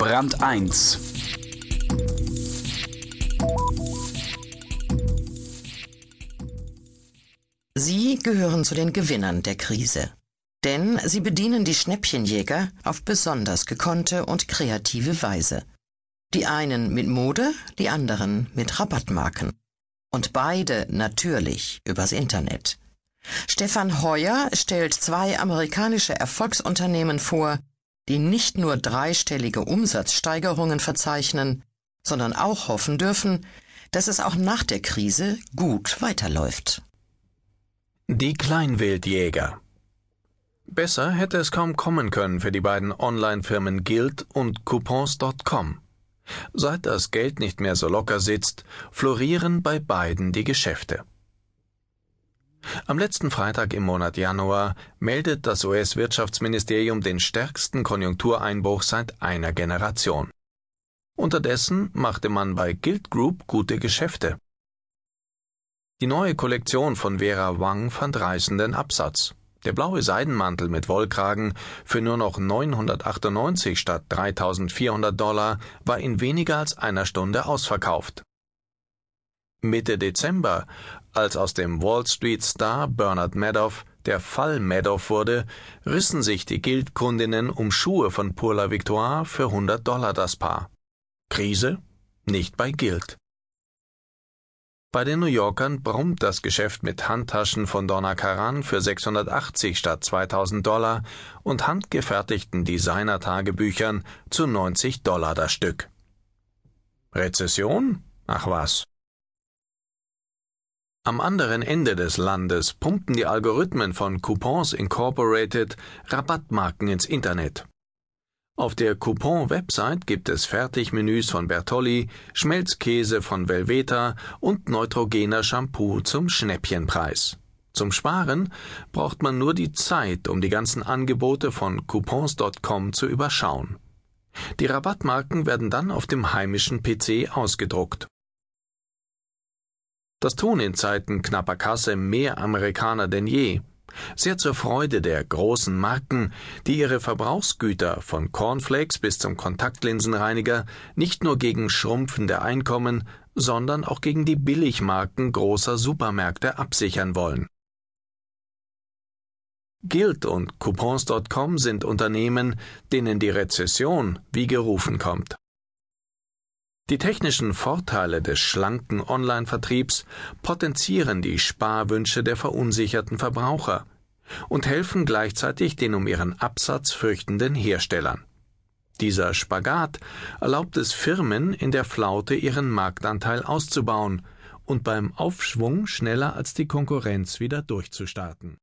Brand 1 Sie gehören zu den Gewinnern der Krise. Denn sie bedienen die Schnäppchenjäger auf besonders gekonnte und kreative Weise. Die einen mit Mode, die anderen mit Rabattmarken. Und beide natürlich übers Internet. Stefan Heuer stellt zwei amerikanische Erfolgsunternehmen vor, die nicht nur dreistellige Umsatzsteigerungen verzeichnen, sondern auch hoffen dürfen, dass es auch nach der Krise gut weiterläuft. Die Kleinwildjäger. Besser hätte es kaum kommen können für die beiden Online-Firmen Guild und Coupons.com. Seit das Geld nicht mehr so locker sitzt, florieren bei beiden die Geschäfte. Am letzten Freitag im Monat Januar meldet das US-Wirtschaftsministerium den stärksten Konjunktureinbruch seit einer Generation. Unterdessen machte man bei Guild Group gute Geschäfte. Die neue Kollektion von Vera Wang fand reißenden Absatz. Der blaue Seidenmantel mit Wollkragen für nur noch 998 statt 3400 Dollar war in weniger als einer Stunde ausverkauft. Mitte Dezember, als aus dem Wall Street Star Bernard Madoff der Fall Madoff wurde, rissen sich die Guildkundinnen um Schuhe von Pour la Victoire für 100 Dollar das Paar. Krise? Nicht bei Guild. Bei den New Yorkern brummt das Geschäft mit Handtaschen von Donna Karan für 680 statt 2000 Dollar und handgefertigten Designer-Tagebüchern zu 90 Dollar das Stück. Rezession? Ach was. Am anderen Ende des Landes pumpten die Algorithmen von Coupons Incorporated Rabattmarken ins Internet. Auf der Coupon-Website gibt es Fertigmenüs von Bertolli, Schmelzkäse von Velveta und neutrogener Shampoo zum Schnäppchenpreis. Zum Sparen braucht man nur die Zeit, um die ganzen Angebote von coupons.com zu überschauen. Die Rabattmarken werden dann auf dem heimischen PC ausgedruckt. Das tun in Zeiten knapper Kasse mehr Amerikaner denn je. Sehr zur Freude der großen Marken, die ihre Verbrauchsgüter von Cornflakes bis zum Kontaktlinsenreiniger nicht nur gegen schrumpfende Einkommen, sondern auch gegen die Billigmarken großer Supermärkte absichern wollen. Guild und Coupons.com sind Unternehmen, denen die Rezession wie gerufen kommt. Die technischen Vorteile des schlanken Online-Vertriebs potenzieren die Sparwünsche der verunsicherten Verbraucher und helfen gleichzeitig den um ihren Absatz fürchtenden Herstellern. Dieser Spagat erlaubt es Firmen in der Flaute ihren Marktanteil auszubauen und beim Aufschwung schneller als die Konkurrenz wieder durchzustarten